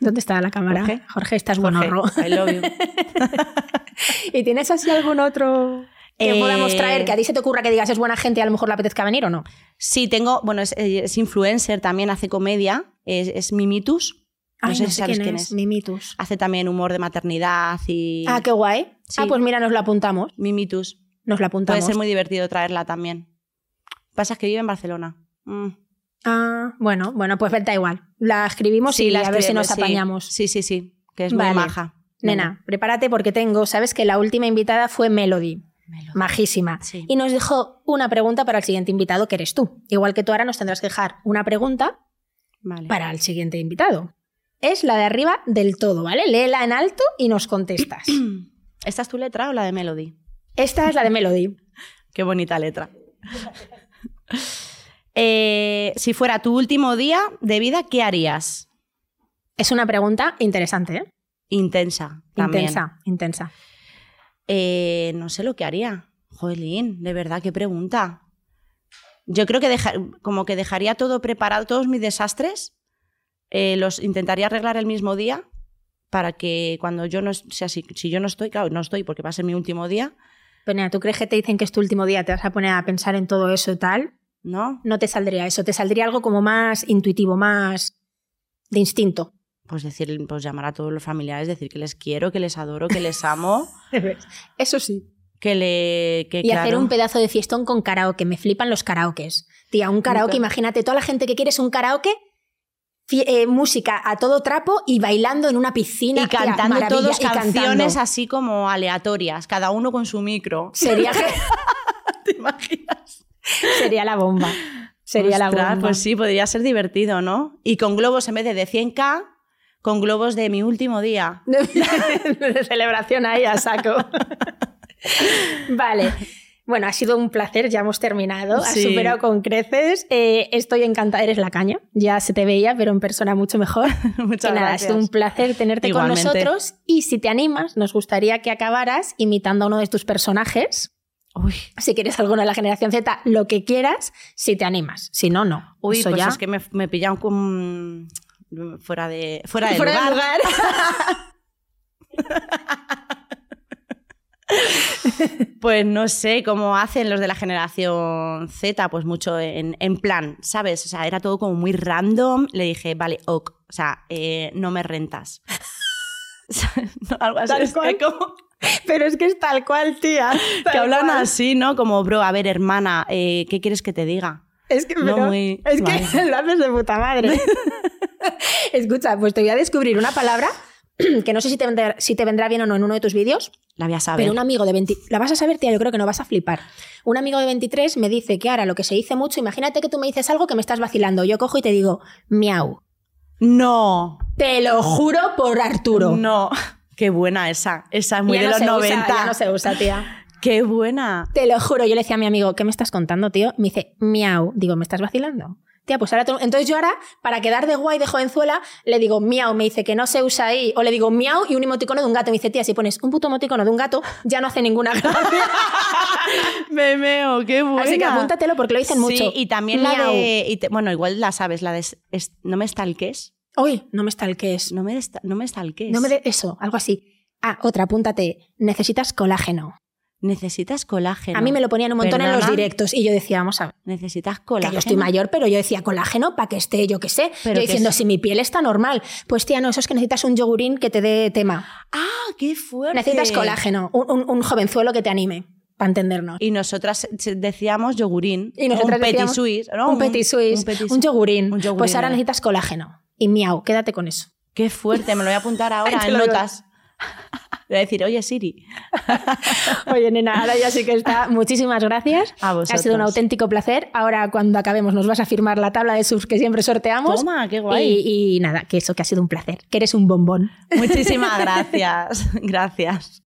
¿dónde está la cámara? Jorge. Jorge, estás buenorro. I love you. ¿Y tienes así algún otro que Eh, podamos traer que a ti se te ocurra que digas es buena gente y a lo mejor le apetezca venir o no? Sí, tengo. Bueno, es, es influencer, también hace comedia. Es, es Mimitus. No Ay, sé no si sé sabes quién, quién es. es. Mimitus. Hace también humor de maternidad y. Ah, qué guay. Sí. Ah, pues mira, nos la apuntamos. Mimitus. Nos la Puede apuntamos. ser muy divertido traerla también. Pasa que vive en Barcelona. Mm. Ah, bueno, bueno, pues da igual. La escribimos y la a ver si nos apañamos. Sí, sí, sí. Que es Vale. muy maja. Nena, prepárate porque tengo, sabes que la última invitada fue Melody, majísima, Sí. y nos dejó una pregunta para el siguiente invitado, que eres tú. Igual que tú ahora nos tendrás que dejar una pregunta Vale. para el siguiente invitado. Es la de arriba del todo, ¿vale? Léela en alto y nos contestas. ¿Esta es tu letra o la de Melody? Esta es la de Melody. Qué bonita letra. Eh, si fuera tu último día de vida, ¿qué harías? Es una pregunta interesante, ¿eh? Intensa. También. Intensa, intensa. Eh, no sé lo que haría. Joelín, de verdad, qué pregunta. Yo creo que deja- como que dejaría todo preparado, todos mis desastres, eh, los intentaría arreglar el mismo día para que cuando yo no, sea, si, si yo no estoy, claro, no estoy porque va a ser mi último día, Pero ¿tú crees que te dicen que es tu último día, te vas a poner a pensar en todo eso y tal? ¿No? No te saldría eso, te saldría algo como más intuitivo, más de instinto. Pues decir, pues llamar a todos los familiares, decir que les quiero, que les adoro, que les amo, Eso sí. que le. Que, Y hacer un pedazo de fiestón con karaoke. Me flipan los karaokes. Tía, un karaoke, Nunca. imagínate, toda la gente que quiere es un karaoke, eh, música a todo trapo y bailando en una piscina. Y tía, cantando cantando. canciones así como aleatorias, cada uno con su micro. Sería, ¿Te imaginas? sería la bomba. Sería la bomba. Pues sí, podría ser divertido, ¿no? Y con globos en vez de de 100k, con globos de mi último día. de celebración ahí a saco. vale. Bueno, ha sido un placer, ya hemos terminado. Has Sí. superado con creces. Eh, estoy encantada, eres la caña. Ya se te veía, pero en persona mucho mejor. Muchas Y nada, ha gracias. sido un placer tenerte Igualmente. con nosotros. Y si te animas, nos gustaría que acabaras imitando a uno de tus personajes. Uy, Si quieres alguno de la generación Z, lo que quieras, si te animas. Si no, no. uy Eso pues ya. es que me, me pillan con... fuera de, fuera de Fuera de lugar. Pues no sé cómo hacen los de la generación Z, pues mucho en, en plan, ¿sabes? O sea, era todo como muy random. Le dije, vale, ok, o sea, eh, no me rentas. No, algo así. Tal cual. como Pero es que es tal cual, tía. que Tal hablan cual. así, ¿no? Como, bro, a ver, hermana, eh, ¿qué quieres que te diga? Es que, No, pero- muy- es que lo haces de puta madre. Escucha, pues te voy a descubrir una palabra que no sé si te vendrá, si te vendrá bien o no en uno de tus vídeos, La voy a saber. pero un amigo de 20... La vas a saber, tía, yo creo que no vas a flipar. Un amigo de 23 me dice que ahora lo que se dice mucho, imagínate que tú me dices algo que me estás vacilando, yo cojo y te digo, miau. No, Te lo juro por Arturo. no. Qué buena esa. Esa es muy Ya de no los se 90. Usa, ya no se usa, tía. Qué buena. Te lo juro, yo le decía a mi amigo, ¿qué me estás contando, tío? Me dice, miau. Digo, ¿me estás vacilando? Tía, pues ahora... te- Entonces yo ahora, para quedar de guay de jovenzuela, le digo miau, me dice que no se usa ahí. O le digo miau y un emoticono de un gato. Me dice, tía, si pones un puto emoticono de un gato, ya no hace ninguna gracia. Me meo, qué buena. Así que apúntatelo porque lo dicen mucho. Sí, y también la de... y te- bueno, igual la sabes, la de... es- no me stalkees. Uy, no me stalkees. No me, no me stalkees. No me de eso, algo así. Ah, otra, apúntate. Necesitas colágeno. Necesitas colágeno. A mí me lo ponían un montón en los directos y yo decía, vamos a ver. Necesitas Que colágeno. yo estoy mayor, pero yo decía colágeno para que esté, yo qué sé. Pero yo que diciendo, es- si mi piel está normal. Pues tía, no, eso es que necesitas un yogurín que te dé tema. Ah, qué fuerte. Necesitas colágeno, un, un- un jovenzuelo que te anime, para entendernos. Y nosotras decíamos yogurín. Y nosotras un petit suisse, ¿no? un petit suisse, un petit suisse. yogurín. Un yogurín, Pues ahora necesitas colágeno. Y miau, quédate con eso. Qué fuerte, me lo voy a apuntar ahora en notas. Voy a decir, oye Siri. Oye, nena, ahora ya sí que está. Muchísimas gracias. A Ha sido un vosotros. auténtico placer. Ahora, cuando acabemos, nos vas a firmar la tabla de subs que siempre sorteamos. Toma, qué guay. Y, y nada, que eso, que ha sido un placer. Que eres un bombón. Muchísimas gracias. Gracias.